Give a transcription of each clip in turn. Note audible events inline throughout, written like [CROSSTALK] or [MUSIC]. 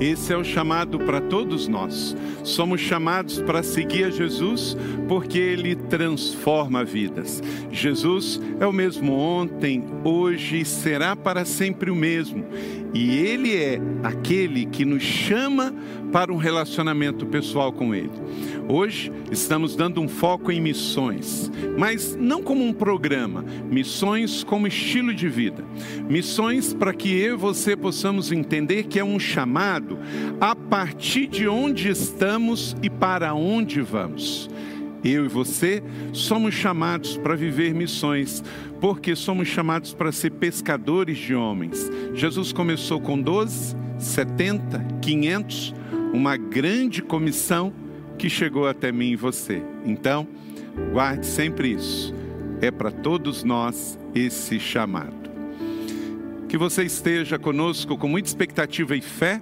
Esse é o chamado para todos nós. Somos chamados para seguir a Jesus porque ele transforma vidas. Jesus é o mesmo ontem, hoje e será para sempre o mesmo. E ele é aquele que nos chama para um relacionamento pessoal com ele. Hoje estamos dando um foco em missões, mas não como um programa, missões como estilo de vida. Missões para que eu e você possamos entender que é um chamado a partir de onde estamos e para onde vamos. Eu e você somos chamados para viver missões, porque somos chamados para ser pescadores de homens. Jesus começou com 12, 70, 500, uma grande comissão que chegou até mim e você. Então, guarde sempre isso. É para todos nós esse chamado. Que você esteja conosco com muita expectativa e fé.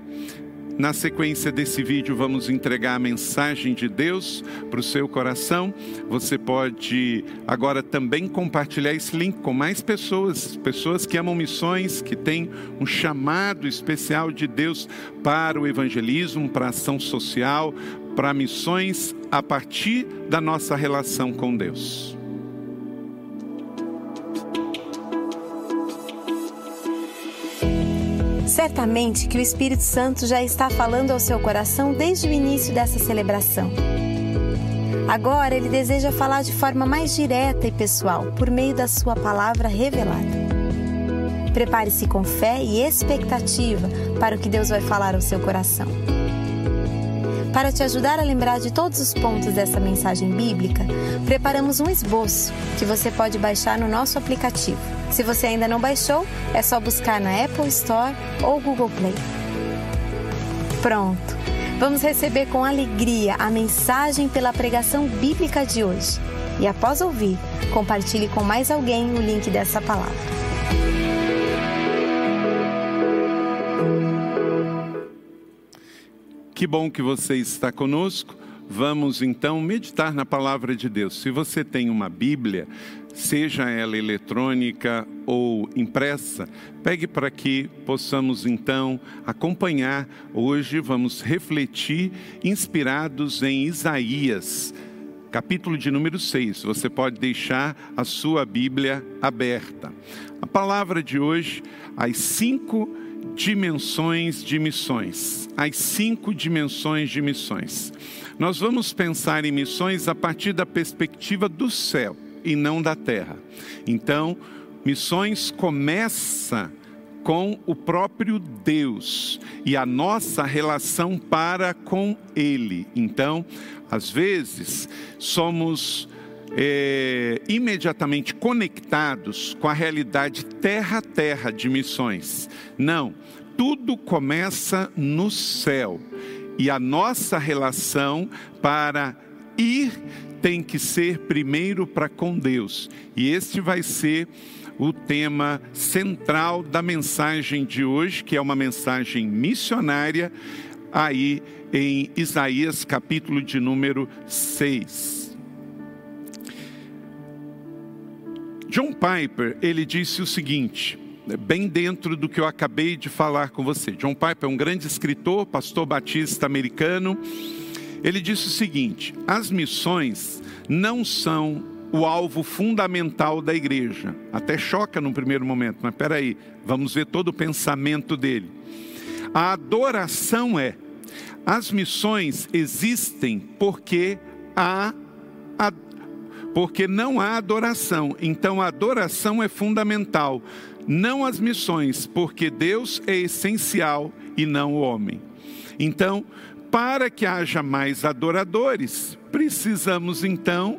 Na sequência desse vídeo, vamos entregar a mensagem de Deus para o seu coração. Você pode agora também compartilhar esse link com mais pessoas, pessoas que amam missões, que têm um chamado especial de Deus para o evangelismo, para a ação social, para missões a partir da nossa relação com Deus. Certamente que o Espírito Santo já está falando ao seu coração desde o início dessa celebração. Agora ele deseja falar de forma mais direta e pessoal, por meio da sua palavra revelada. Prepare-se com fé e expectativa para o que Deus vai falar ao seu coração. Para te ajudar a lembrar de todos os pontos dessa mensagem bíblica, preparamos um esboço que você pode baixar no nosso aplicativo. Se você ainda não baixou, é só buscar na Apple Store ou Google Play. Pronto! Vamos receber com alegria a mensagem pela pregação bíblica de hoje. E após ouvir, compartilhe com mais alguém o link dessa palavra. Que bom que você está conosco. Vamos então meditar na palavra de Deus. Se você tem uma Bíblia, seja ela eletrônica ou impressa, pegue para que possamos então acompanhar. Hoje vamos refletir inspirados em Isaías, capítulo de número 6. Você pode deixar a sua Bíblia aberta. A palavra de hoje, as cinco dimensões de missões. As cinco dimensões de missões. Nós vamos pensar em missões a partir da perspectiva do céu e não da terra. Então, missões começa com o próprio Deus e a nossa relação para com Ele. Então, às vezes, somos é, imediatamente conectados com a realidade terra a terra de missões. Não, tudo começa no céu e a nossa relação para ir tem que ser primeiro para com Deus. E este vai ser o tema central da mensagem de hoje, que é uma mensagem missionária, aí em Isaías, capítulo de número 6. John Piper, ele disse o seguinte, bem dentro do que eu acabei de falar com você. John Piper é um grande escritor, pastor batista americano. Ele disse o seguinte: as missões não são o alvo fundamental da igreja. Até choca no primeiro momento, mas peraí, vamos ver todo o pensamento dele. A adoração é. As missões existem porque há a porque não há adoração. Então a adoração é fundamental, não as missões, porque Deus é essencial e não o homem. Então, para que haja mais adoradores, precisamos então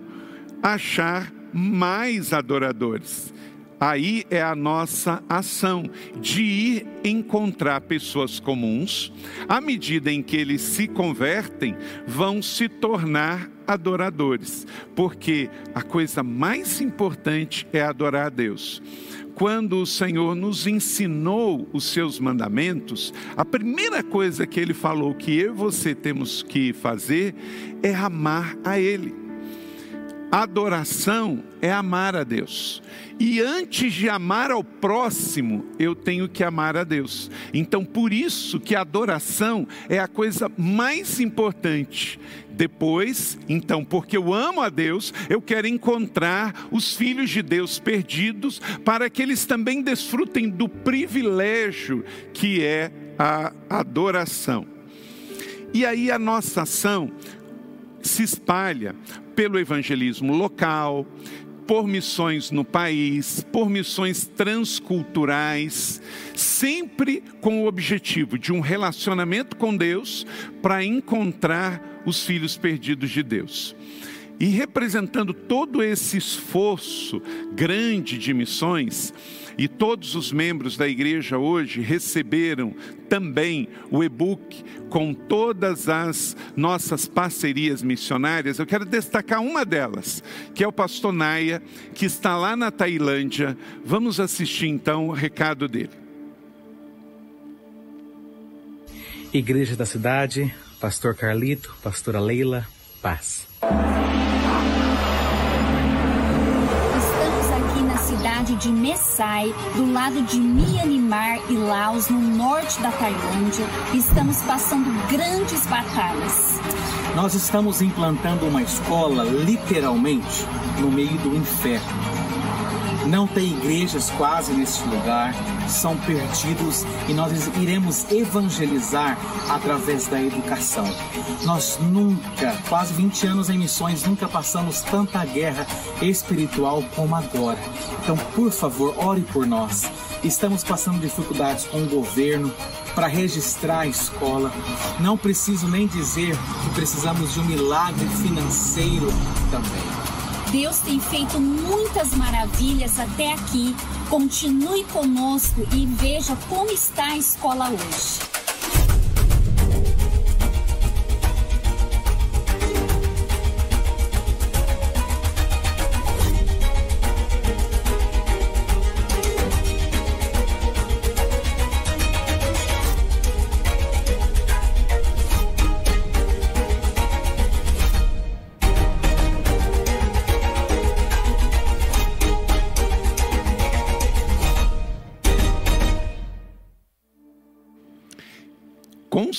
achar mais adoradores. Aí é a nossa ação de ir encontrar pessoas comuns, à medida em que eles se convertem, vão se tornar adoradores, porque a coisa mais importante é adorar a Deus quando o Senhor nos ensinou os seus mandamentos, a primeira coisa que ele falou que eu e você temos que fazer é amar a Ele. adoração é amar a Deus. E antes de amar ao próximo, eu tenho que amar a Deus. Então, por isso que a adoração é a coisa mais importante. Depois, então, porque eu amo a Deus, eu quero encontrar os filhos de Deus perdidos para que eles também desfrutem do privilégio que é a adoração. E aí a nossa ação se espalha pelo evangelismo local, por missões no país, por missões transculturais, sempre com o objetivo de um relacionamento com Deus para encontrar os filhos perdidos de Deus. E representando todo esse esforço grande de missões, e todos os membros da igreja hoje receberam também o e-book com todas as nossas parcerias missionárias. Eu quero destacar uma delas, que é o pastor Naia, que está lá na Tailândia. Vamos assistir então o recado dele. Igreja da Cidade, Pastor Carlito, Pastora Leila, paz. De Messai, do lado de Myanmar e Laos, no norte da Tailândia, estamos passando grandes batalhas. Nós estamos implantando uma escola, literalmente, no meio do inferno não tem igrejas quase neste lugar, são perdidos e nós iremos evangelizar através da educação. Nós nunca, quase 20 anos em missões, nunca passamos tanta guerra espiritual como agora. Então, por favor, ore por nós. Estamos passando dificuldades com o governo para registrar a escola. Não preciso nem dizer que precisamos de um milagre financeiro também. Deus tem feito muitas maravilhas até aqui. Continue conosco e veja como está a escola hoje.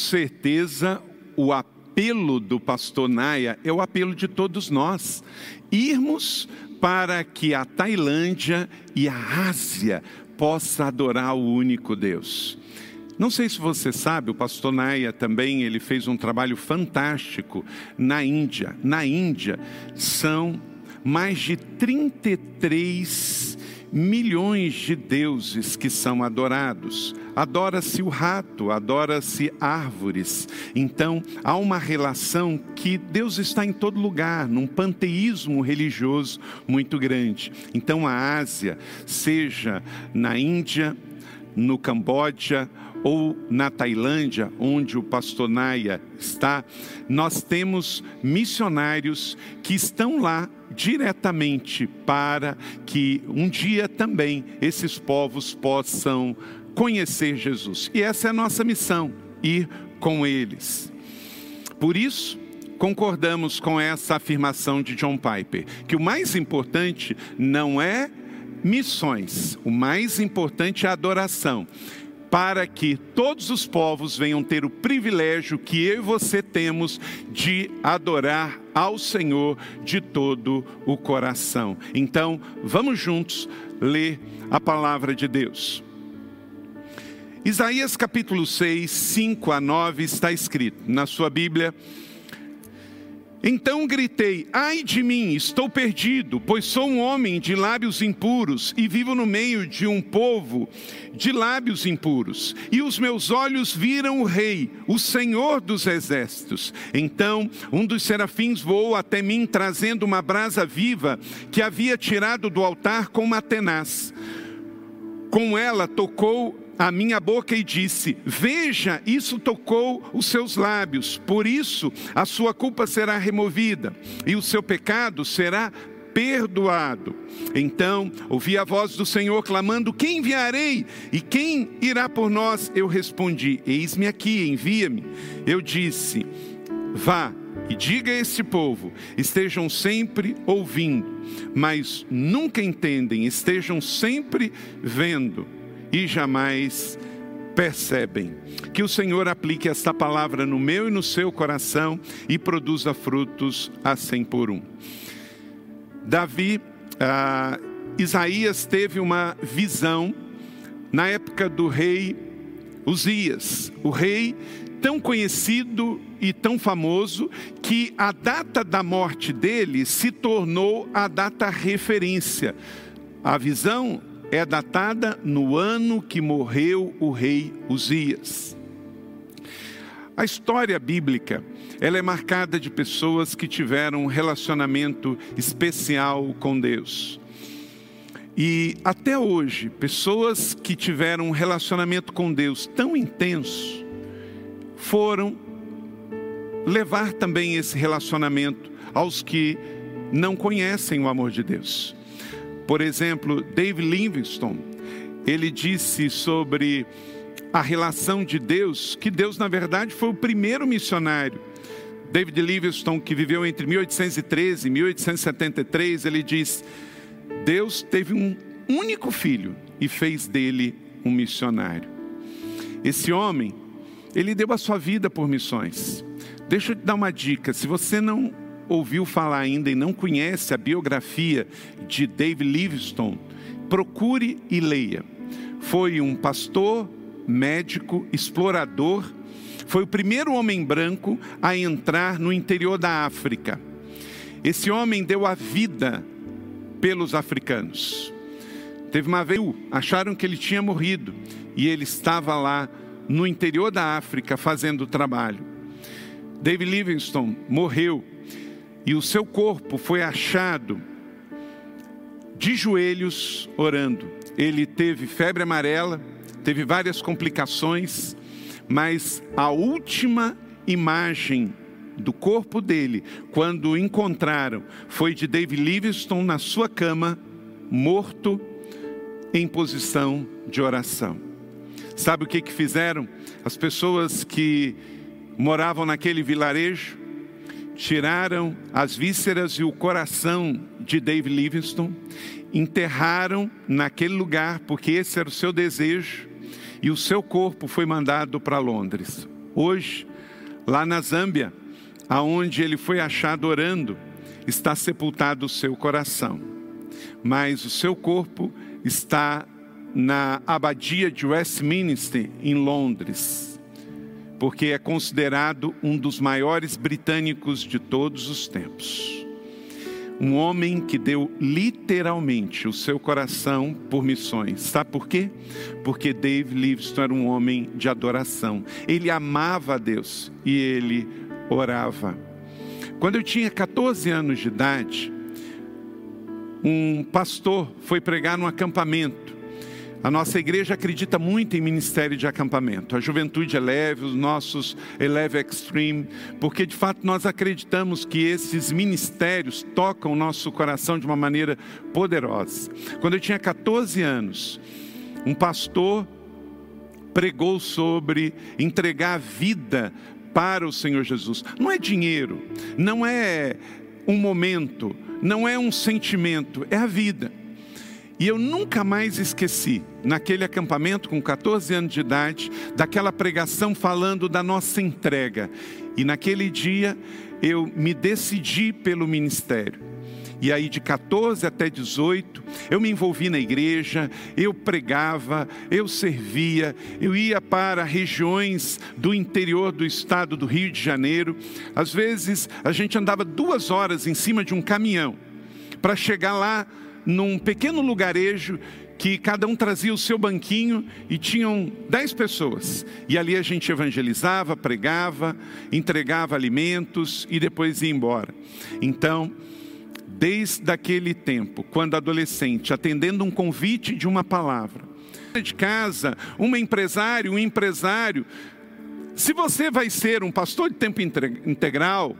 Certeza, o apelo do pastor Naia é o apelo de todos nós. Irmos para que a Tailândia e a Ásia possa adorar o único Deus. Não sei se você sabe, o pastor Naia também ele fez um trabalho fantástico na Índia. Na Índia são mais de 33 milhões de deuses que são adorados. Adora-se o rato, adora-se árvores. Então, há uma relação que Deus está em todo lugar, num panteísmo religioso muito grande. Então, a Ásia, seja na Índia, no Camboja ou na Tailândia, onde o pastor Naya está, nós temos missionários que estão lá diretamente para que um dia também esses povos possam conhecer Jesus. E essa é a nossa missão, ir com eles. Por isso, concordamos com essa afirmação de John Piper, que o mais importante não é missões, o mais importante é adoração para que todos os povos venham ter o privilégio que eu e você temos de adorar ao Senhor de todo o coração. Então, vamos juntos ler a palavra de Deus. Isaías capítulo 6, 5 a 9 está escrito na sua Bíblia. Então gritei: Ai de mim, estou perdido, pois sou um homem de lábios impuros e vivo no meio de um povo de lábios impuros. E os meus olhos viram o Rei, o Senhor dos exércitos. Então um dos serafins voou até mim, trazendo uma brasa viva que havia tirado do altar com uma tenaz. Com ela tocou a minha boca e disse: Veja, isso tocou os seus lábios, por isso a sua culpa será removida e o seu pecado será perdoado. Então ouvi a voz do Senhor clamando: Quem enviarei? E quem irá por nós? Eu respondi: Eis-me aqui, envia-me. Eu disse: Vá E diga a este povo: estejam sempre ouvindo, mas nunca entendem, estejam sempre vendo e jamais percebem. Que o Senhor aplique esta palavra no meu e no seu coração e produza frutos a cem por um. Davi, ah, Isaías teve uma visão na época do rei Uzias, o rei tão conhecido e tão famoso que a data da morte dele se tornou a data referência. A visão é datada no ano que morreu o rei Uzias. A história bíblica, ela é marcada de pessoas que tiveram um relacionamento especial com Deus. E até hoje, pessoas que tiveram um relacionamento com Deus tão intenso, foram levar também esse relacionamento aos que não conhecem o amor de Deus. Por exemplo, Dave Livingstone, ele disse sobre a relação de Deus, que Deus, na verdade, foi o primeiro missionário. David Livingstone, que viveu entre 1813 e 1873, ele diz: Deus teve um único filho e fez dele um missionário. Esse homem ele deu a sua vida por missões. Deixa eu te dar uma dica: se você não ouviu falar ainda e não conhece a biografia de David Livingstone, procure e leia. Foi um pastor, médico, explorador, foi o primeiro homem branco a entrar no interior da África. Esse homem deu a vida pelos africanos. Teve uma vez, acharam que ele tinha morrido e ele estava lá no interior da África fazendo o trabalho. David Livingstone morreu e o seu corpo foi achado de joelhos orando. Ele teve febre amarela, teve várias complicações, mas a última imagem do corpo dele, quando o encontraram, foi de David Livingstone na sua cama, morto, em posição de oração. Sabe o que, que fizeram? As pessoas que moravam naquele vilarejo tiraram as vísceras e o coração de David Livingstone, enterraram naquele lugar, porque esse era o seu desejo, e o seu corpo foi mandado para Londres. Hoje, lá na Zâmbia, aonde ele foi achado orando, está sepultado o seu coração, mas o seu corpo está na abadia de Westminster, em Londres, porque é considerado um dos maiores britânicos de todos os tempos. Um homem que deu literalmente o seu coração por missões. Sabe por quê? Porque Dave Livingstone era um homem de adoração. Ele amava a Deus e ele orava. Quando eu tinha 14 anos de idade, um pastor foi pregar num acampamento a nossa igreja acredita muito em ministério de acampamento. A juventude eleve, os nossos eleve extreme, porque de fato nós acreditamos que esses ministérios tocam o nosso coração de uma maneira poderosa. Quando eu tinha 14 anos, um pastor pregou sobre entregar a vida para o Senhor Jesus. Não é dinheiro, não é um momento, não é um sentimento, é a vida. E eu nunca mais esqueci, naquele acampamento com 14 anos de idade, daquela pregação falando da nossa entrega. E naquele dia eu me decidi pelo ministério. E aí, de 14 até 18, eu me envolvi na igreja, eu pregava, eu servia, eu ia para regiões do interior do estado do Rio de Janeiro. Às vezes, a gente andava duas horas em cima de um caminhão para chegar lá num pequeno lugarejo que cada um trazia o seu banquinho e tinham dez pessoas. E ali a gente evangelizava, pregava, entregava alimentos e depois ia embora. Então, desde aquele tempo, quando adolescente, atendendo um convite de uma palavra, de casa, um empresário, um empresário, se você vai ser um pastor de tempo integral,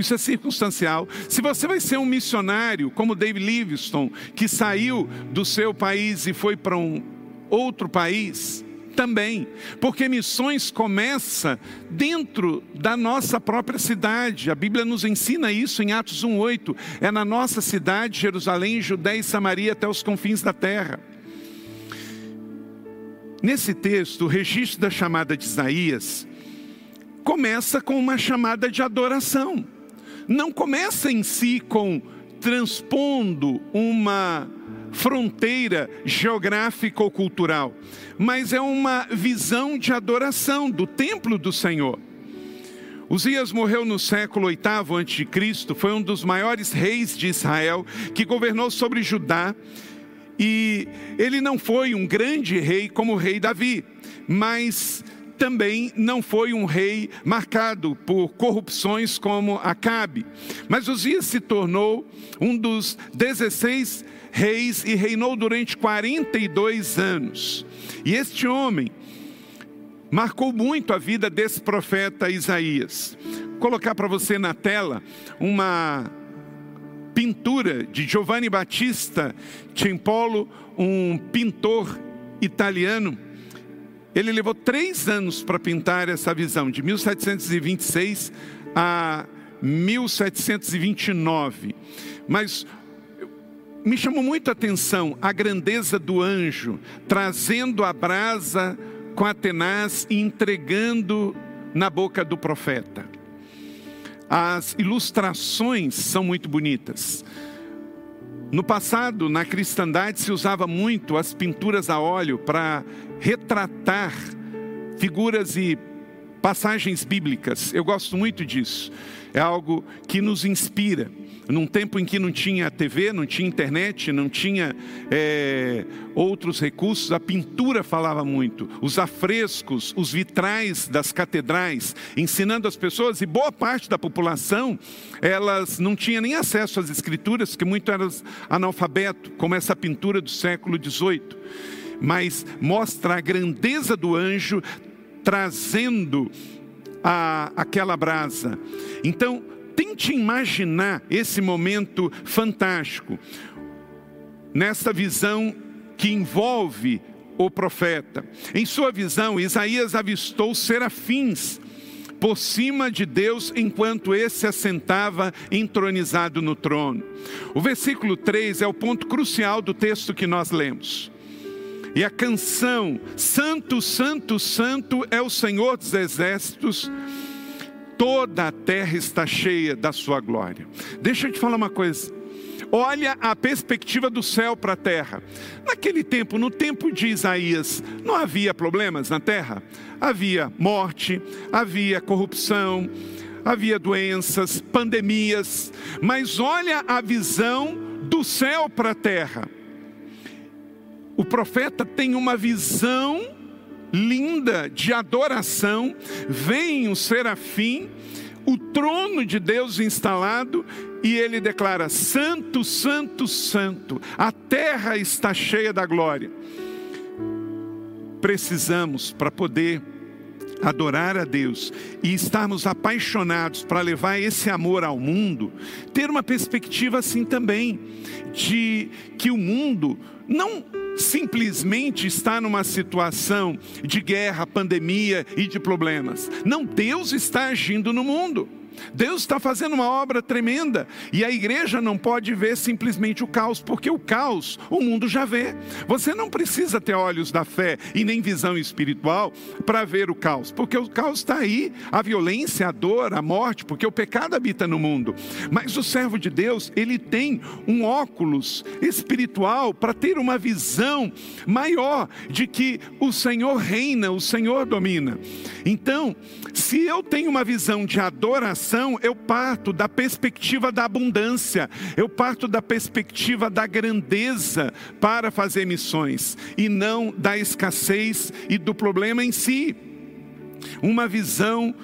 isso é circunstancial. Se você vai ser um missionário, como David Livingstone, que saiu do seu país e foi para um outro país, também, porque missões começa dentro da nossa própria cidade. A Bíblia nos ensina isso em Atos 1:8. É na nossa cidade, Jerusalém, Judéia e Samaria até os confins da terra. Nesse texto, o registro da chamada de Isaías começa com uma chamada de adoração. Não começa em si com transpondo uma fronteira geográfica ou cultural, mas é uma visão de adoração do templo do Senhor. Uzias morreu no século VIII a.C., foi um dos maiores reis de Israel, que governou sobre Judá, e ele não foi um grande rei como o rei Davi, mas também não foi um rei marcado por corrupções como Acabe. Mas Uzias se tornou um dos 16 reis e reinou durante 42 anos. E este homem marcou muito a vida desse profeta Isaías. Vou colocar para você na tela uma pintura de Giovanni Battista Ciampolo, um pintor italiano. Ele levou três anos para pintar essa visão, de 1726 a 1729. Mas me chamou muito a atenção a grandeza do anjo, trazendo a brasa com a tenaz e entregando na boca do profeta. As ilustrações são muito bonitas. No passado, na cristandade, se usava muito as pinturas a óleo para retratar figuras e passagens bíblicas. Eu gosto muito disso. É algo que nos inspira num tempo em que não tinha TV, não tinha internet, não tinha é, outros recursos, a pintura falava muito, os afrescos, os vitrais das catedrais, ensinando as pessoas, e boa parte da população, elas não tinha nem acesso às escrituras, que muito eram analfabeto, como essa pintura do século XVIII. Mas mostra a grandeza do anjo trazendo a, aquela brasa. Então, Tente imaginar esse momento fantástico, nessa visão que envolve o profeta. Em sua visão, Isaías avistou serafins por cima de Deus enquanto esse assentava entronizado no trono. O versículo 3 é o ponto crucial do texto que nós lemos. E a canção Santo, Santo, Santo é o Senhor dos Exércitos toda a terra está cheia da sua glória. Deixa eu te falar uma coisa. Olha a perspectiva do céu para a terra. Naquele tempo, no tempo de Isaías, não havia problemas na terra? Havia morte, havia corrupção, havia doenças, pandemias, mas olha a visão do céu para a terra. O profeta tem uma visão linda de adoração, vem o serafim, o trono de Deus instalado, e ele declara: Santo, Santo, Santo, a terra está cheia da glória. Precisamos, para poder adorar a Deus e estarmos apaixonados para levar esse amor ao mundo, ter uma perspectiva assim também, de que o mundo não simplesmente está numa situação de guerra, pandemia e de problemas. Não, Deus está agindo no mundo. Deus está fazendo uma obra tremenda e a igreja não pode ver simplesmente o caos, porque o caos o mundo já vê. Você não precisa ter olhos da fé e nem visão espiritual para ver o caos, porque o caos está aí a violência, a dor, a morte, porque o pecado habita no mundo. Mas o servo de Deus, ele tem um óculos espiritual para ter uma visão maior de que o Senhor reina, o Senhor domina. Então, se eu tenho uma visão de adoração, eu parto da perspectiva da abundância, eu parto da perspectiva da grandeza para fazer missões e não da escassez e do problema em si. Uma visão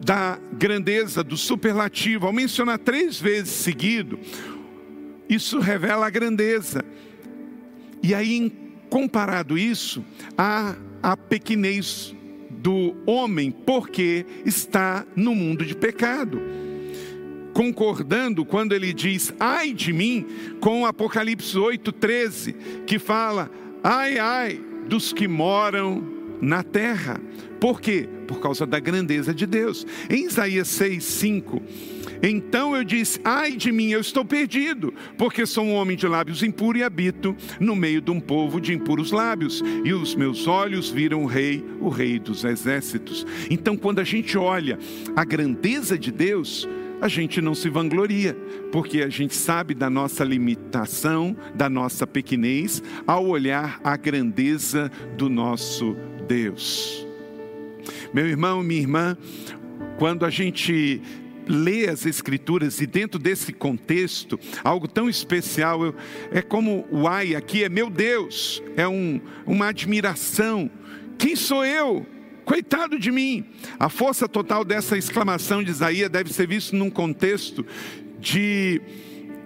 da grandeza, do superlativo, ao mencionar três vezes seguido, isso revela a grandeza. E aí, comparado isso, a, a pequenez do homem porque está no mundo de pecado. Concordando quando ele diz ai de mim, com Apocalipse 8,13, que fala ai, ai dos que moram na terra. Por quê? Por causa da grandeza de Deus. Em Isaías 6, 5. Então eu disse: Ai de mim, eu estou perdido, porque sou um homem de lábios impuros e habito no meio de um povo de impuros lábios, e os meus olhos viram o Rei, o Rei dos exércitos. Então, quando a gente olha a grandeza de Deus, a gente não se vangloria, porque a gente sabe da nossa limitação, da nossa pequenez, ao olhar a grandeza do nosso Deus. Meu irmão, minha irmã, quando a gente lê as Escrituras e dentro desse contexto, algo tão especial, eu, é como o ai aqui é meu Deus, é um, uma admiração. Quem sou eu? Coitado de mim! A força total dessa exclamação de Isaías deve ser visto num contexto de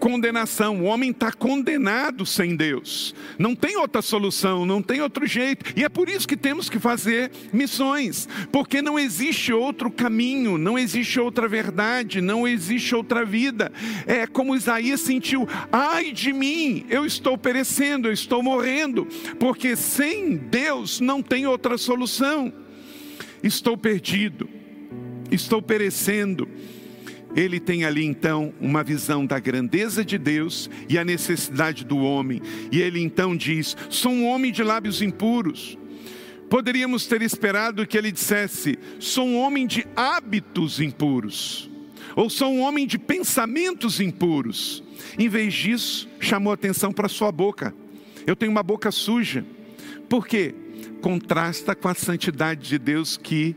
condenação. O homem está condenado sem Deus. Não tem outra solução, não tem outro jeito. E é por isso que temos que fazer missões, porque não existe outro caminho, não existe outra verdade, não existe outra vida. É como Isaías sentiu: ai de mim, eu estou perecendo, eu estou morrendo, porque sem Deus não tem outra solução. Estou perdido, estou perecendo ele tem ali então uma visão da grandeza de Deus e a necessidade do homem. E ele então diz: Sou um homem de lábios impuros. Poderíamos ter esperado que ele dissesse: Sou um homem de hábitos impuros. Ou sou um homem de pensamentos impuros. Em vez disso, chamou atenção para sua boca. Eu tenho uma boca suja. Por quê? Contrasta com a santidade de Deus que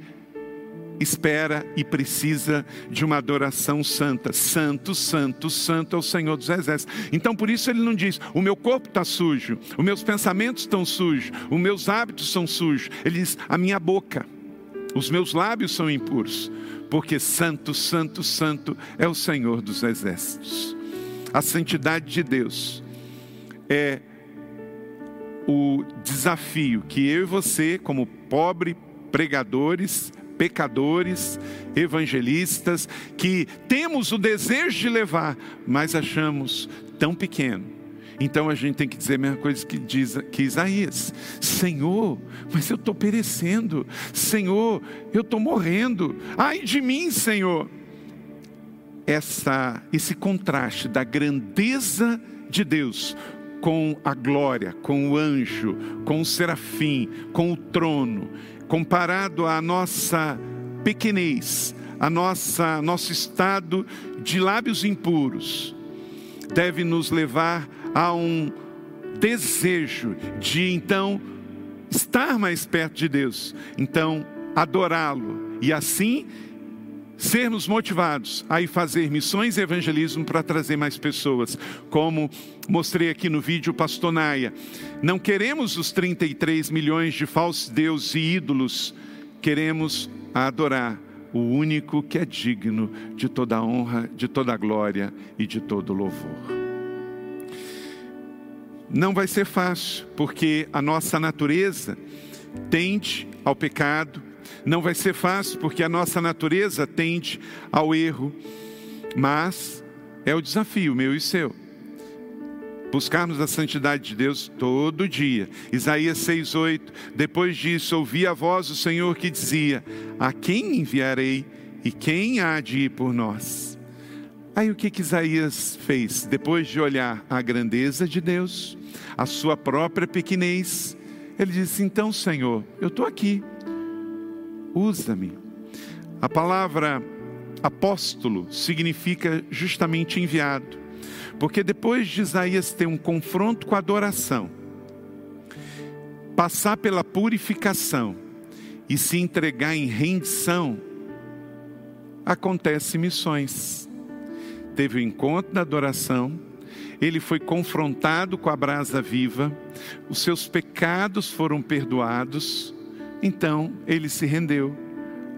espera e precisa de uma adoração santa. Santo, santo, santo é o Senhor dos Exércitos. Então por isso ele não diz: o meu corpo está sujo, os meus pensamentos estão sujos, os meus hábitos são sujos. Ele diz: a minha boca, os meus lábios são impuros, porque santo, santo, santo é o Senhor dos Exércitos. A santidade de Deus é o desafio que eu e você, como pobre pregadores, pecadores, evangelistas, que temos o desejo de levar, mas achamos tão pequeno. Então a gente tem que dizer a mesma coisa que diz que Isaías: Senhor, mas eu estou perecendo, Senhor, eu estou morrendo, ai de mim, Senhor. Essa, esse contraste da grandeza de Deus com a glória, com o anjo, com o serafim, com o trono, comparado à nossa pequenez, a nossa nosso estado de lábios impuros, deve nos levar a um desejo de então estar mais perto de Deus, então adorá-lo e assim sermos motivados a ir fazer missões e evangelismo para trazer mais pessoas, como mostrei aqui no vídeo Pastor Naia. Não queremos os 33 milhões de falsos deuses e ídolos, queremos adorar o único que é digno de toda honra, de toda glória e de todo louvor. Não vai ser fácil, porque a nossa natureza tende ao pecado, não vai ser fácil, porque a nossa natureza tende ao erro, mas é o desafio meu e seu. Buscarmos a santidade de Deus todo dia. Isaías 6,8. Depois disso, ouvi a voz do Senhor que dizia: A quem enviarei e quem há de ir por nós? Aí o que, que Isaías fez? Depois de olhar a grandeza de Deus, a sua própria pequenez, ele disse: Então, Senhor, eu estou aqui usa-me. A palavra apóstolo significa justamente enviado, porque depois de Isaías ter um confronto com a adoração, passar pela purificação e se entregar em rendição, acontece missões. Teve o encontro da adoração, ele foi confrontado com a brasa viva, os seus pecados foram perdoados, então ele se rendeu.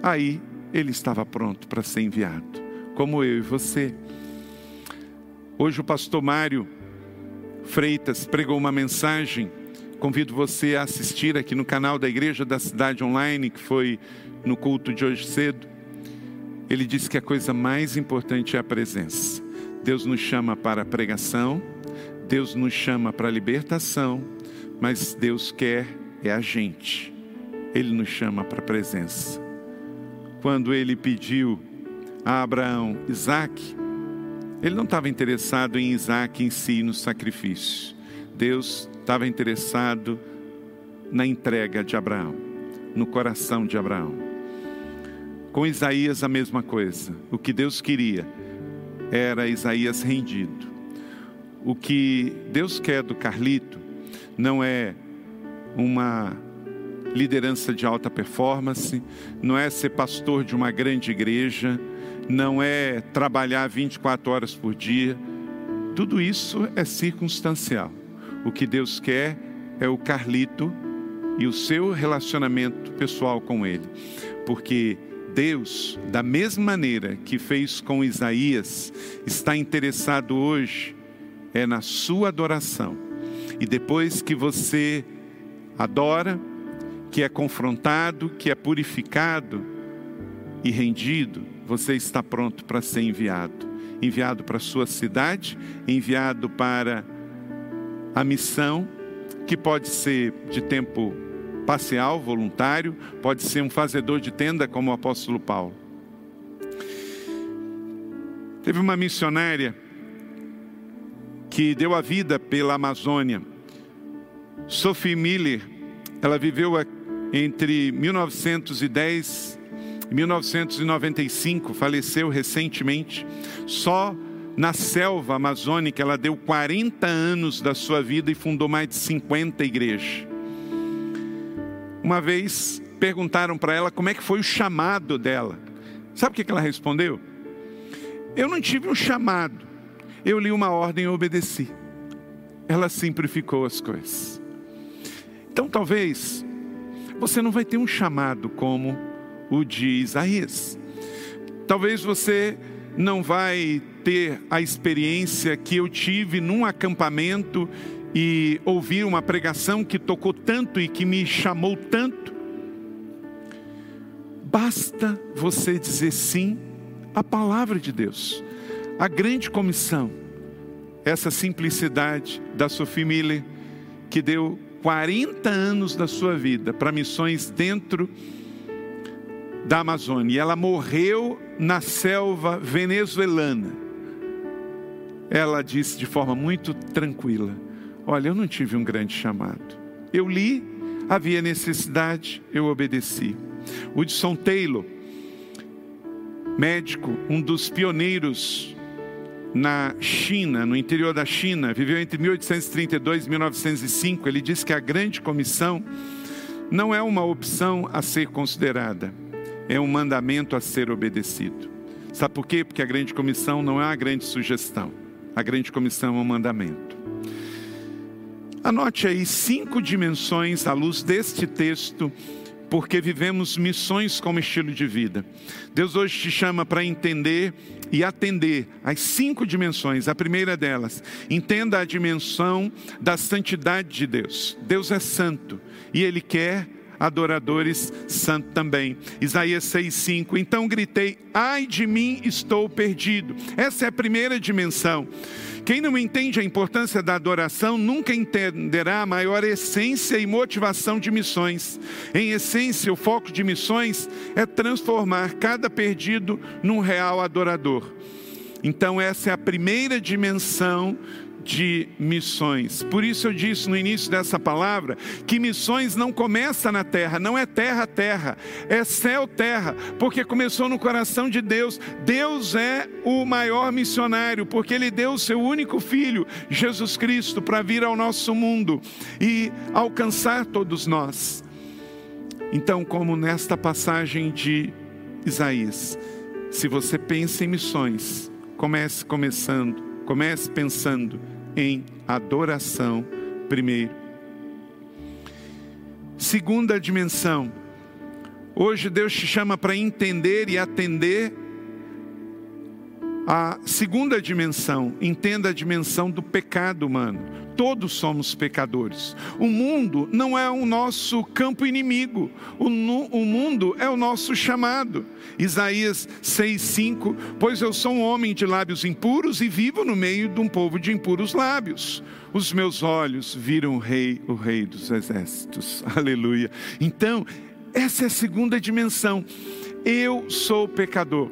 Aí ele estava pronto para ser enviado, como eu e você. Hoje o pastor Mário Freitas pregou uma mensagem. Convido você a assistir aqui no canal da Igreja da Cidade Online, que foi no culto de hoje cedo. Ele disse que a coisa mais importante é a presença. Deus nos chama para a pregação, Deus nos chama para a libertação, mas Deus quer é a gente ele nos chama para a presença. Quando ele pediu a Abraão Isaac, ele não estava interessado em Isaac em si, no sacrifício. Deus estava interessado na entrega de Abraão, no coração de Abraão. Com Isaías, a mesma coisa. O que Deus queria era Isaías rendido. O que Deus quer do Carlito não é uma liderança de alta performance, não é ser pastor de uma grande igreja, não é trabalhar 24 horas por dia. Tudo isso é circunstancial. O que Deus quer é o Carlito e o seu relacionamento pessoal com Ele. Porque Deus, da mesma maneira que fez com Isaías, está interessado hoje é na sua adoração. E depois que você adora, que é confrontado, que é purificado e rendido, você está pronto para ser enviado. Enviado para a sua cidade, enviado para a missão, que pode ser de tempo parcial, voluntário, pode ser um fazedor de tenda, como o apóstolo Paulo. Teve uma missionária que deu a vida pela Amazônia, Sophie Miller, ela viveu entre 1910 e 1995, faleceu recentemente. Só na selva amazônica ela deu 40 anos da sua vida e fundou mais de 50 igrejas. Uma vez perguntaram para ela como é que foi o chamado dela. Sabe o que ela respondeu? Eu não tive um chamado. Eu li uma ordem e obedeci. Ela simplificou as coisas. Então talvez você não vai ter um chamado como o de Isaías. Talvez você não vai ter a experiência que eu tive num acampamento e ouvir uma pregação que tocou tanto e que me chamou tanto. Basta você dizer sim à palavra de Deus, a grande comissão, essa simplicidade da Sophie Miller, que deu 40 anos da sua vida para missões dentro da Amazônia. E ela morreu na selva venezuelana. Ela disse de forma muito tranquila: Olha, eu não tive um grande chamado. Eu li, havia necessidade, eu obedeci. Hudson Taylor, médico, um dos pioneiros na China, no interior da China, viveu entre 1832 e 1905. Ele diz que a grande comissão não é uma opção a ser considerada, é um mandamento a ser obedecido. Sabe por quê? Porque a grande comissão não é uma grande sugestão, a grande comissão é um mandamento. Anote aí cinco dimensões à luz deste texto porque vivemos missões como estilo de vida. Deus hoje te chama para entender e atender as cinco dimensões. A primeira delas, entenda a dimensão da santidade de Deus. Deus é santo e Ele quer adoradores santos também. Isaías 6,5. Então gritei: Ai de mim, estou perdido. Essa é a primeira dimensão. Quem não entende a importância da adoração nunca entenderá a maior essência e motivação de missões. Em essência, o foco de missões é transformar cada perdido num real adorador. Então, essa é a primeira dimensão de missões. Por isso eu disse no início dessa palavra que missões não começa na terra, não é terra terra, é céu terra, porque começou no coração de Deus. Deus é o maior missionário, porque ele deu o seu único filho, Jesus Cristo, para vir ao nosso mundo e alcançar todos nós. Então, como nesta passagem de Isaías, se você pensa em missões, comece começando Comece pensando em adoração primeiro. Segunda dimensão. Hoje Deus te chama para entender e atender a segunda dimensão. Entenda a dimensão do pecado humano. Todos somos pecadores. O mundo não é o nosso campo inimigo. O, o mundo é o nosso chamado. Isaías 6,5: Pois eu sou um homem de lábios impuros e vivo no meio de um povo de impuros lábios. Os meus olhos viram o Rei, o Rei dos exércitos. [LAUGHS] Aleluia. Então, essa é a segunda dimensão. Eu sou pecador.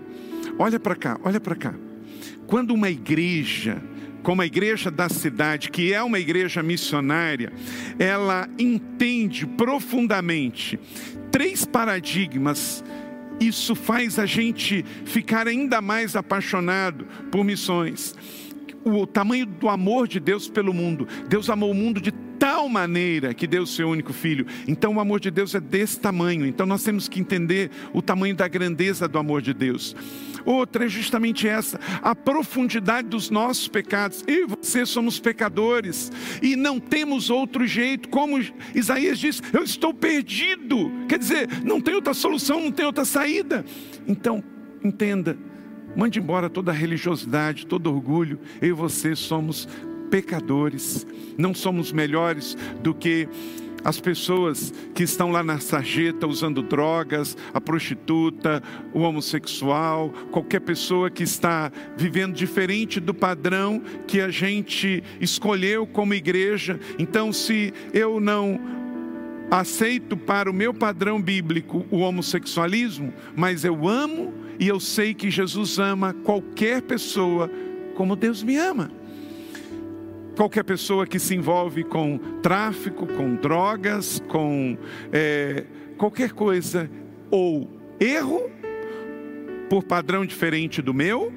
Olha para cá, olha para cá. Quando uma igreja, como a igreja da cidade, que é uma igreja missionária, ela entende profundamente três paradigmas isso faz a gente ficar ainda mais apaixonado por missões. O tamanho do amor de Deus pelo mundo. Deus amou o mundo de tal maneira que deu o seu único filho. Então o amor de Deus é desse tamanho. Então nós temos que entender o tamanho da grandeza do amor de Deus. Outra é justamente essa, a profundidade dos nossos pecados. Eu e você somos pecadores e não temos outro jeito. Como Isaías diz, eu estou perdido. Quer dizer, não tem outra solução, não tem outra saída. Então, entenda, mande embora toda religiosidade, todo orgulho. Eu e você somos pecadores, não somos melhores do que as pessoas que estão lá na sarjeta usando drogas, a prostituta, o homossexual, qualquer pessoa que está vivendo diferente do padrão que a gente escolheu como igreja. Então, se eu não aceito para o meu padrão bíblico o homossexualismo, mas eu amo e eu sei que Jesus ama qualquer pessoa como Deus me ama. Qualquer pessoa que se envolve com tráfico, com drogas, com é, qualquer coisa, ou erro, por padrão diferente do meu,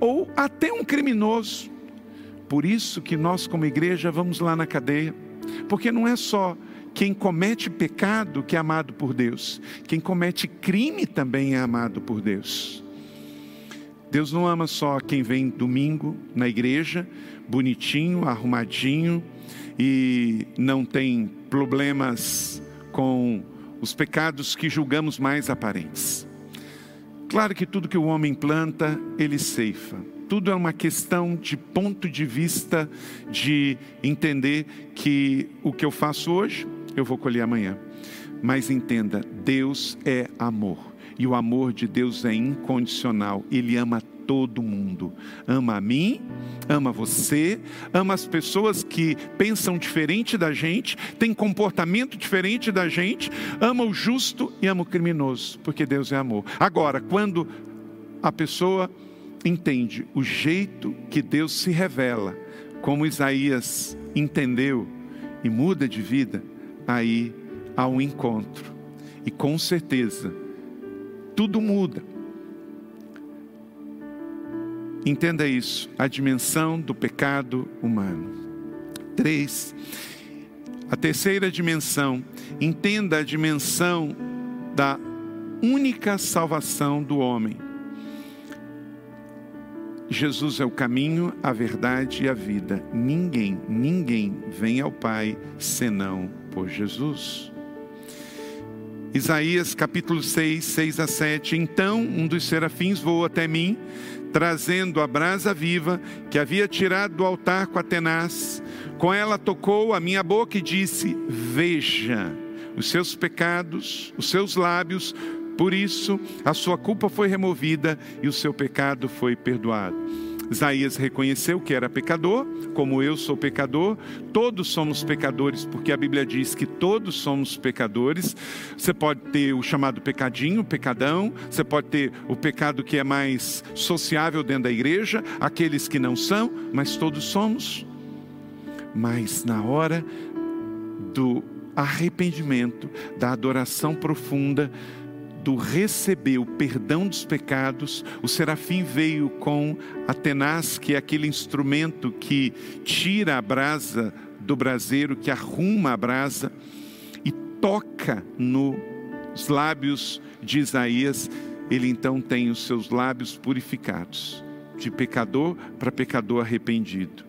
ou até um criminoso. Por isso que nós, como igreja, vamos lá na cadeia, porque não é só quem comete pecado que é amado por Deus, quem comete crime também é amado por Deus. Deus não ama só quem vem domingo na igreja, bonitinho, arrumadinho e não tem problemas com os pecados que julgamos mais aparentes. Claro que tudo que o homem planta, ele ceifa. Tudo é uma questão de ponto de vista, de entender que o que eu faço hoje, eu vou colher amanhã. Mas entenda, Deus é amor. E o amor de Deus é incondicional. Ele ama todo mundo. Ama a mim, ama você, ama as pessoas que pensam diferente da gente, têm comportamento diferente da gente, ama o justo e ama o criminoso, porque Deus é amor. Agora, quando a pessoa entende o jeito que Deus se revela, como Isaías entendeu e muda de vida, aí há um encontro. E com certeza, tudo muda. Entenda isso, a dimensão do pecado humano. Três, a terceira dimensão, entenda a dimensão da única salvação do homem. Jesus é o caminho, a verdade e a vida. Ninguém, ninguém vem ao Pai senão por Jesus. Isaías capítulo 6, 6 a 7. Então um dos serafins voou até mim, trazendo a brasa viva que havia tirado do altar com a. Com ela tocou a minha boca e disse: Veja, os seus pecados, os seus lábios, por isso a sua culpa foi removida e o seu pecado foi perdoado. Isaías reconheceu que era pecador, como eu sou pecador, todos somos pecadores, porque a Bíblia diz que todos somos pecadores. Você pode ter o chamado pecadinho, pecadão, você pode ter o pecado que é mais sociável dentro da igreja, aqueles que não são, mas todos somos. Mas na hora do arrependimento, da adoração profunda, do receber o perdão dos pecados, o serafim veio com a tenaz, que é aquele instrumento que tira a brasa do braseiro, que arruma a brasa e toca nos lábios de Isaías. Ele então tem os seus lábios purificados, de pecador para pecador arrependido.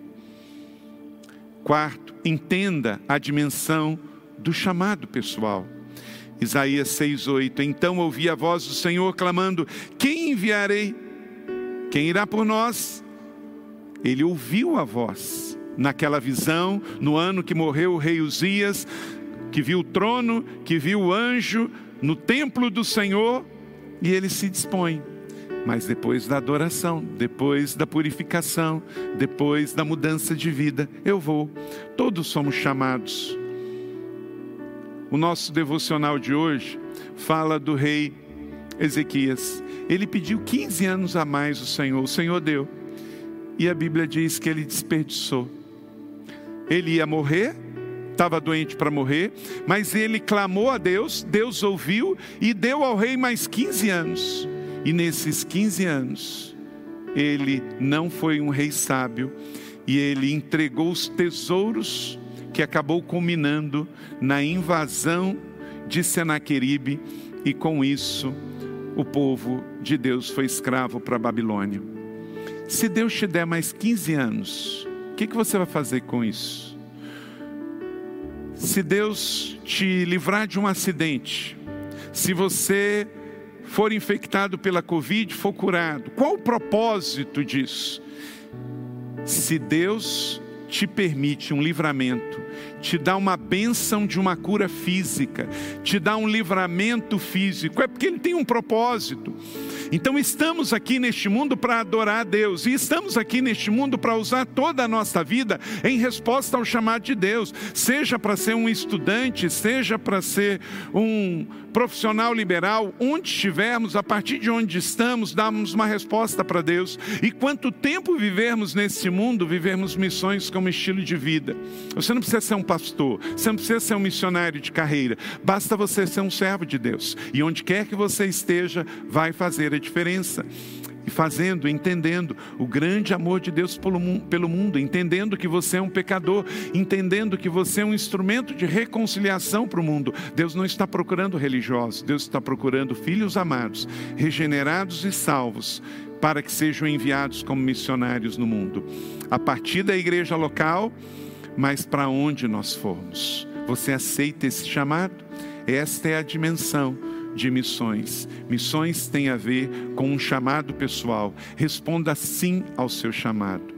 Quarto, entenda a dimensão do chamado pessoal. Isaías 6:8. Então ouvi a voz do Senhor clamando: Quem enviarei? Quem irá por nós? Ele ouviu a voz naquela visão, no ano que morreu o rei Uzias, que viu o trono, que viu o anjo no templo do Senhor, e ele se dispõe. Mas depois da adoração, depois da purificação, depois da mudança de vida, eu vou. Todos somos chamados O nosso devocional de hoje fala do rei Ezequias. Ele pediu 15 anos a mais o Senhor, o Senhor deu. E a Bíblia diz que ele desperdiçou. Ele ia morrer, estava doente para morrer, mas ele clamou a Deus, Deus ouviu e deu ao rei mais 15 anos. E nesses 15 anos, ele não foi um rei sábio e ele entregou os tesouros que acabou culminando na invasão de Senaqueribe e com isso o povo de Deus foi escravo para a Babilônia. Se Deus te der mais 15 anos, o que, que você vai fazer com isso? Se Deus te livrar de um acidente, se você for infectado pela Covid, for curado, qual o propósito disso? Se Deus te permite um livramento, te dá uma bênção de uma cura física, te dá um livramento físico, é porque Ele tem um propósito. Então estamos aqui neste mundo para adorar a Deus e estamos aqui neste mundo para usar toda a nossa vida em resposta ao chamado de Deus, seja para ser um estudante, seja para ser um profissional liberal, onde estivermos, a partir de onde estamos, damos uma resposta para Deus. E quanto tempo vivermos nesse mundo, vivermos missões como estilo de vida. Você não precisa ser um pastor, você não precisa ser um missionário de carreira, basta você ser um servo de Deus. E onde quer que você esteja, vai fazer a diferença e fazendo, entendendo o grande amor de Deus pelo mundo, entendendo que você é um pecador, entendendo que você é um instrumento de reconciliação para o mundo. Deus não está procurando religiosos, Deus está procurando filhos amados, regenerados e salvos, para que sejam enviados como missionários no mundo. A partir da igreja local, mas para onde nós formos. Você aceita esse chamado? Esta é a dimensão de missões. Missões têm a ver com um chamado pessoal. Responda sim ao seu chamado.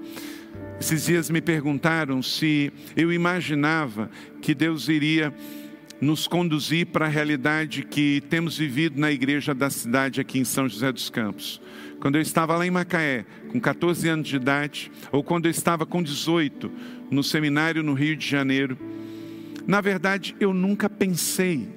Esses dias me perguntaram se eu imaginava que Deus iria nos conduzir para a realidade que temos vivido na igreja da cidade aqui em São José dos Campos. Quando eu estava lá em Macaé, com 14 anos de idade, ou quando eu estava com 18, no seminário no Rio de Janeiro, na verdade eu nunca pensei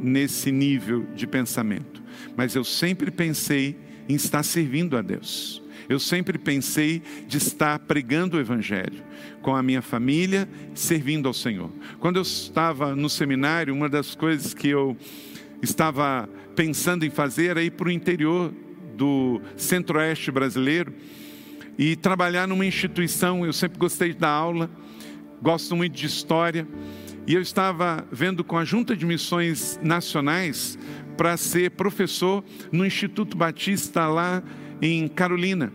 nesse nível de pensamento, mas eu sempre pensei em estar servindo a Deus. Eu sempre pensei de estar pregando o Evangelho com a minha família, servindo ao Senhor. Quando eu estava no seminário, uma das coisas que eu estava pensando em fazer era ir para o interior do centro-oeste brasileiro e trabalhar numa instituição. Eu sempre gostei da aula, gosto muito de história e eu estava vendo com a Junta de Missões Nacionais para ser professor no Instituto Batista lá em Carolina.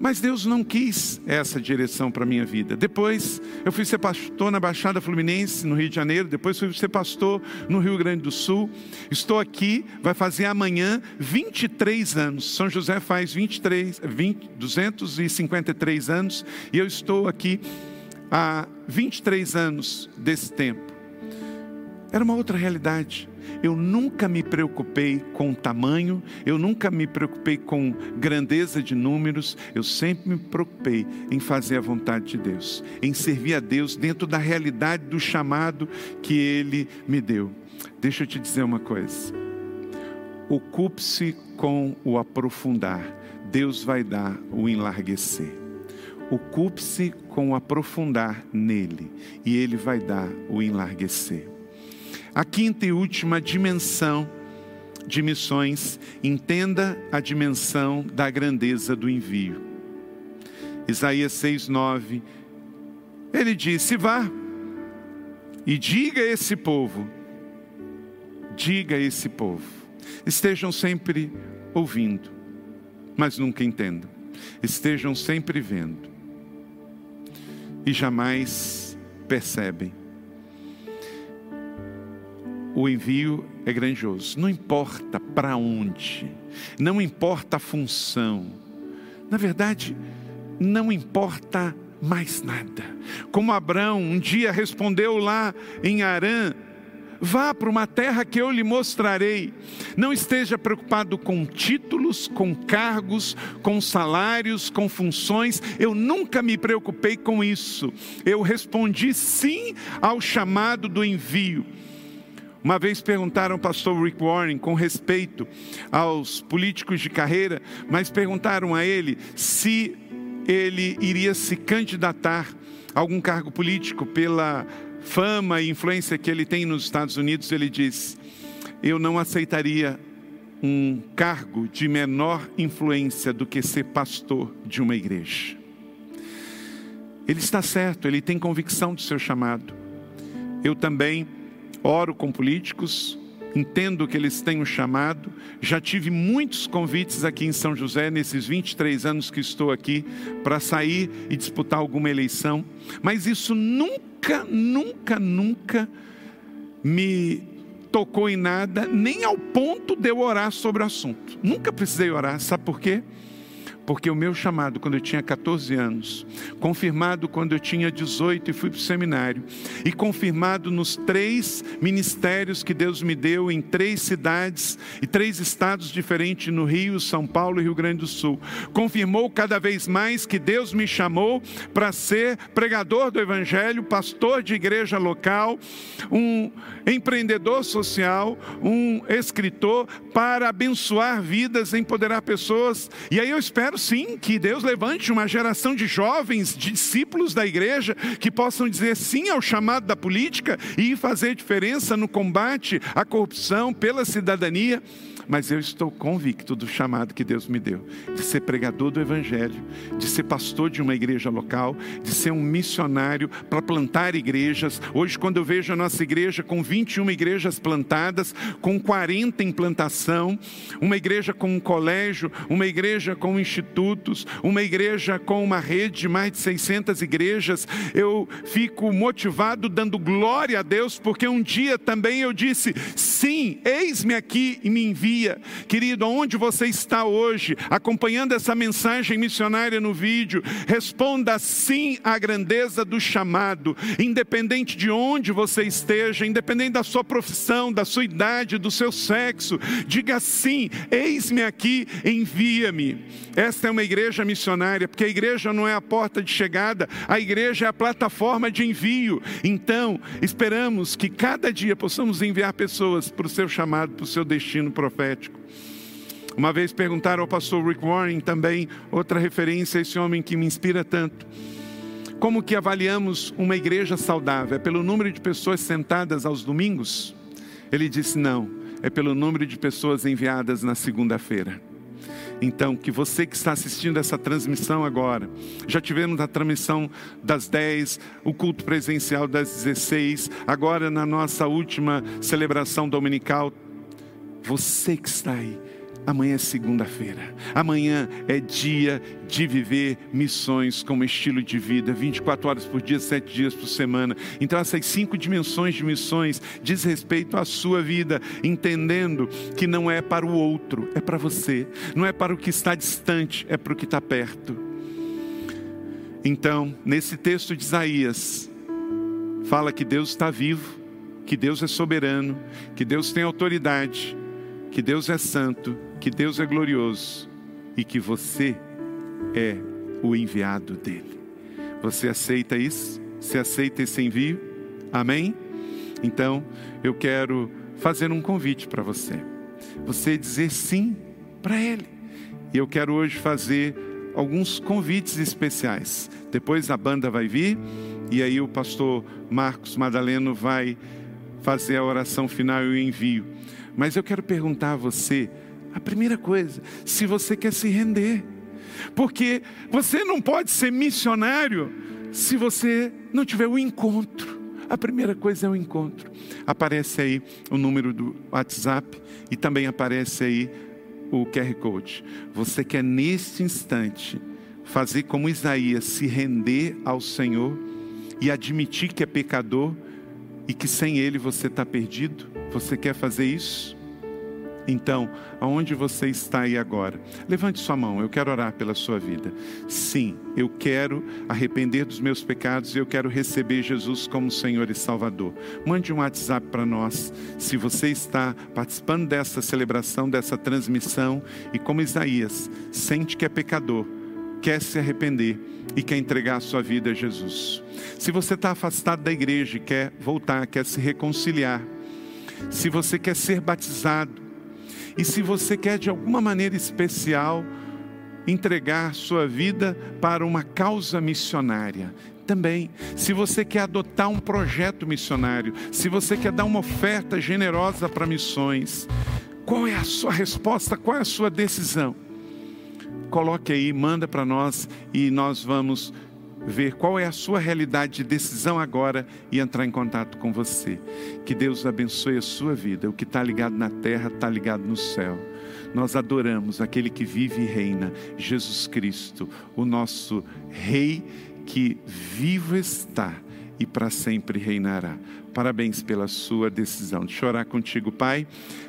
Mas Deus não quis essa direção para a minha vida. Depois, eu fui ser pastor na Baixada Fluminense, no Rio de Janeiro. Depois, fui ser pastor no Rio Grande do Sul. Estou aqui, vai fazer amanhã 23 anos. São José faz 23, 20, 253 anos. E eu estou aqui há 23 anos desse tempo. Era uma outra realidade. Eu nunca me preocupei com tamanho, eu nunca me preocupei com grandeza de números, eu sempre me preocupei em fazer a vontade de Deus, em servir a Deus dentro da realidade do chamado que Ele me deu. Deixa eu te dizer uma coisa. Ocupe-se com o aprofundar, Deus vai dar o enlarguecer. Ocupe-se com o aprofundar nele e ele vai dar o enlarguecer. A quinta e última dimensão de missões, entenda a dimensão da grandeza do envio. Isaías 6:9 ele disse: Vá e diga a esse povo, diga a esse povo, estejam sempre ouvindo, mas nunca entendam, estejam sempre vendo, e jamais percebem. O envio é grandioso, não importa para onde, não importa a função, na verdade, não importa mais nada. Como Abraão um dia respondeu lá em Arã, Vá para uma terra que eu lhe mostrarei. Não esteja preocupado com títulos, com cargos, com salários, com funções. Eu nunca me preocupei com isso. Eu respondi sim ao chamado do envio. Uma vez perguntaram ao pastor Rick Warren com respeito aos políticos de carreira, mas perguntaram a ele se ele iria se candidatar a algum cargo político pela fama e influência que ele tem nos Estados Unidos. Ele diz: Eu não aceitaria um cargo de menor influência do que ser pastor de uma igreja. Ele está certo, ele tem convicção do seu chamado. Eu também oro com políticos, entendo que eles têm um chamado. Já tive muitos convites aqui em São José, nesses 23 anos que estou aqui, para sair e disputar alguma eleição, mas isso nunca, nunca, nunca me tocou em nada, nem ao ponto de eu orar sobre o assunto. Nunca precisei orar, sabe por quê? Porque o meu chamado, quando eu tinha 14 anos, confirmado quando eu tinha 18 e fui para o seminário, e confirmado nos três ministérios que Deus me deu em três cidades e três estados diferentes no Rio, São Paulo e Rio Grande do Sul, confirmou cada vez mais que Deus me chamou para ser pregador do Evangelho, pastor de igreja local, um empreendedor social, um escritor, para abençoar vidas, empoderar pessoas. E aí eu espero sim que Deus levante uma geração de jovens, de discípulos da igreja, que possam dizer sim ao chamado da política e fazer diferença no combate à corrupção pela cidadania mas eu estou convicto do chamado que Deus me deu, de ser pregador do Evangelho, de ser pastor de uma igreja local, de ser um missionário para plantar igrejas. Hoje, quando eu vejo a nossa igreja com 21 igrejas plantadas, com 40 em plantação, uma igreja com um colégio, uma igreja com institutos, uma igreja com uma rede de mais de 600 igrejas, eu fico motivado dando glória a Deus, porque um dia também eu disse: sim, eis-me aqui e me envia. Querido, onde você está hoje, acompanhando essa mensagem missionária no vídeo, responda sim à grandeza do chamado, independente de onde você esteja, independente da sua profissão, da sua idade, do seu sexo, diga sim: eis-me aqui, envia-me. Esta é uma igreja missionária, porque a igreja não é a porta de chegada, a igreja é a plataforma de envio. Então, esperamos que cada dia possamos enviar pessoas para o seu chamado, para o seu destino profético. Uma vez perguntaram ao pastor Rick Warren, também outra referência a esse homem que me inspira tanto. Como que avaliamos uma igreja saudável? É pelo número de pessoas sentadas aos domingos? Ele disse: não, é pelo número de pessoas enviadas na segunda-feira. Então, que você que está assistindo essa transmissão agora, já tivemos a transmissão das 10, o culto presencial das 16, agora na nossa última celebração dominical, você que está aí, amanhã é segunda-feira. Amanhã é dia de viver missões como estilo de vida, 24 horas por dia, 7 dias por semana. Então, essas cinco dimensões de missões diz respeito à sua vida, entendendo que não é para o outro, é para você. Não é para o que está distante, é para o que está perto. Então, nesse texto de Isaías, fala que Deus está vivo, que Deus é soberano, que Deus tem autoridade que Deus é santo, que Deus é glorioso e que você é o enviado dele. Você aceita isso? Você aceita esse envio? Amém? Então, eu quero fazer um convite para você. Você dizer sim para ele. E eu quero hoje fazer alguns convites especiais. Depois a banda vai vir e aí o pastor Marcos Madaleno vai fazer a oração final e o envio. Mas eu quero perguntar a você, a primeira coisa, se você quer se render. Porque você não pode ser missionário se você não tiver o um encontro. A primeira coisa é o encontro. Aparece aí o número do WhatsApp e também aparece aí o QR Code. Você quer neste instante fazer como Isaías, se render ao Senhor e admitir que é pecador e que sem Ele você está perdido? Você quer fazer isso? Então, aonde você está aí agora? Levante sua mão, eu quero orar pela sua vida. Sim, eu quero arrepender dos meus pecados e eu quero receber Jesus como Senhor e Salvador. Mande um WhatsApp para nós, se você está participando dessa celebração, dessa transmissão e, como Isaías, sente que é pecador, quer se arrepender e quer entregar a sua vida a Jesus. Se você está afastado da igreja e quer voltar, quer se reconciliar, se você quer ser batizado, e se você quer de alguma maneira especial entregar sua vida para uma causa missionária, também. Se você quer adotar um projeto missionário, se você quer dar uma oferta generosa para missões, qual é a sua resposta? Qual é a sua decisão? Coloque aí, manda para nós e nós vamos ver qual é a sua realidade de decisão agora e entrar em contato com você. Que Deus abençoe a sua vida. O que está ligado na terra está ligado no céu. Nós adoramos aquele que vive e reina, Jesus Cristo, o nosso Rei que vivo está e para sempre reinará. Parabéns pela sua decisão de chorar contigo, Pai.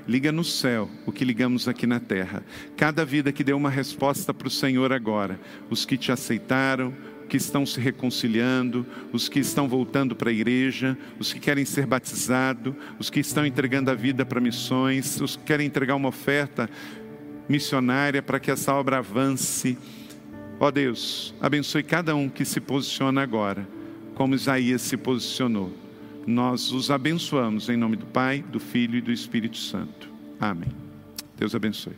Liga no céu o que ligamos aqui na terra. Cada vida que deu uma resposta para o Senhor agora, os que te aceitaram, que estão se reconciliando, os que estão voltando para a igreja, os que querem ser batizados, os que estão entregando a vida para missões, os que querem entregar uma oferta missionária para que essa obra avance. Ó oh Deus, abençoe cada um que se posiciona agora, como Isaías se posicionou. Nós os abençoamos em nome do Pai, do Filho e do Espírito Santo. Amém. Deus abençoe.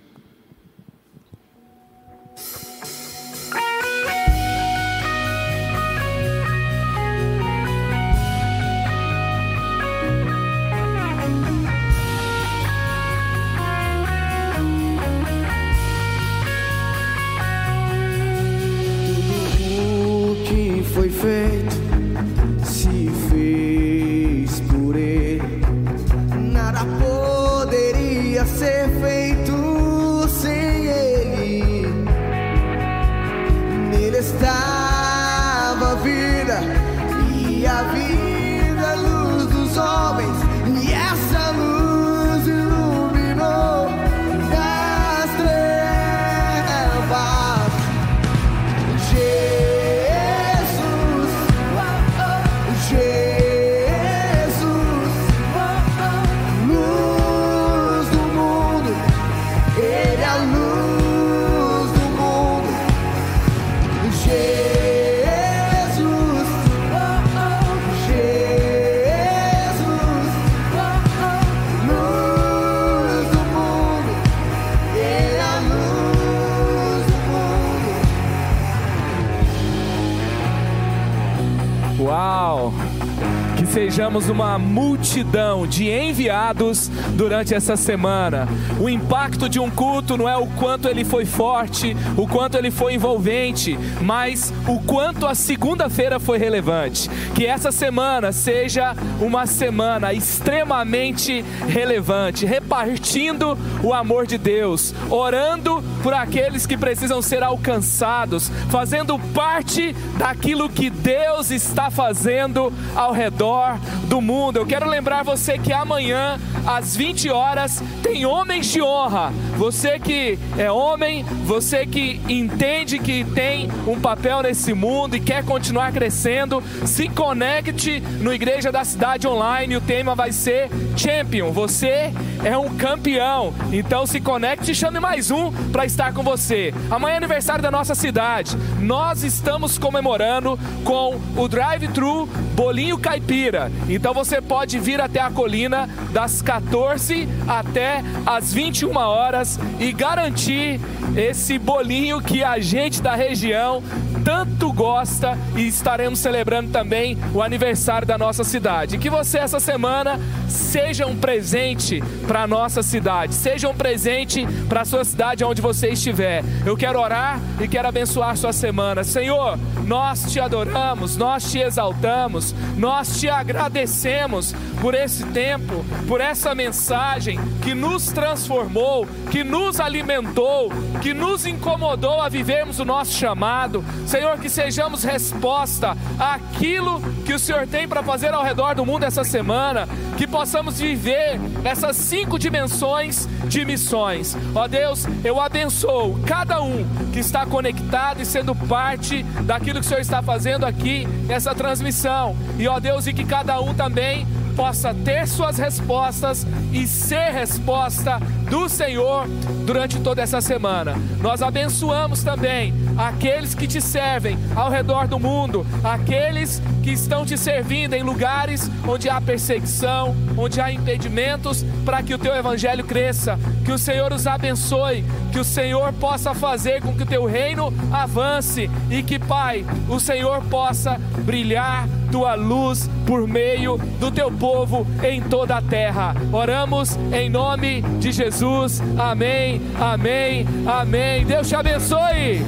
Uma multidão de enviados durante essa semana. O impacto de um culto não é o quanto ele foi forte, o quanto ele foi envolvente, mas o quanto a segunda-feira foi relevante. Que essa semana seja uma semana extremamente relevante, repartindo o amor de Deus, orando por aqueles que precisam ser alcançados, fazendo parte daquilo que Deus está fazendo ao redor do mundo. Eu quero lembrar você que amanhã, às 20 horas, Homens de Honra. Você que é homem, você que entende que tem um papel nesse mundo e quer continuar crescendo, se conecte no Igreja da Cidade Online. O tema vai ser Champion. Você é um campeão. Então se conecte e chame mais um para estar com você. Amanhã é aniversário da nossa cidade. Nós estamos comemorando com o drive-thru Bolinho Caipira. Então você pode vir até a colina das 14 até as 21 horas e garantir esse bolinho que a gente da região tanto gosta e estaremos celebrando também o aniversário da nossa cidade. Que você essa semana seja um presente para a nossa cidade, seja um presente para a sua cidade onde você estiver. Eu quero orar e quero abençoar sua semana. Senhor, nós te adoramos, nós te exaltamos, nós te agradecemos por esse tempo, por essa mensagem que nos transformou, que nos alimentou, que nos incomodou a vivermos o nosso chamado. Senhor, que sejamos resposta àquilo que o Senhor tem para fazer ao redor do mundo essa semana, que possamos viver essas cinco dimensões de missões. Ó Deus, eu abençoo cada um que está conectado e sendo parte daquilo que o Senhor está fazendo aqui nessa transmissão. E ó Deus, e que cada um também possa ter suas respostas e ser resposta do Senhor durante toda essa semana. Nós abençoamos também aqueles que te servem ao redor do mundo, aqueles que estão te servindo em lugares onde há perseguição, onde há impedimentos para que o teu evangelho cresça. Que o Senhor os abençoe, que o Senhor possa fazer com que o teu reino avance e que, Pai, o Senhor possa brilhar tua luz por meio do teu povo em toda a terra. Oramos em nome de Jesus. Amém, amém, amém. Deus te abençoe.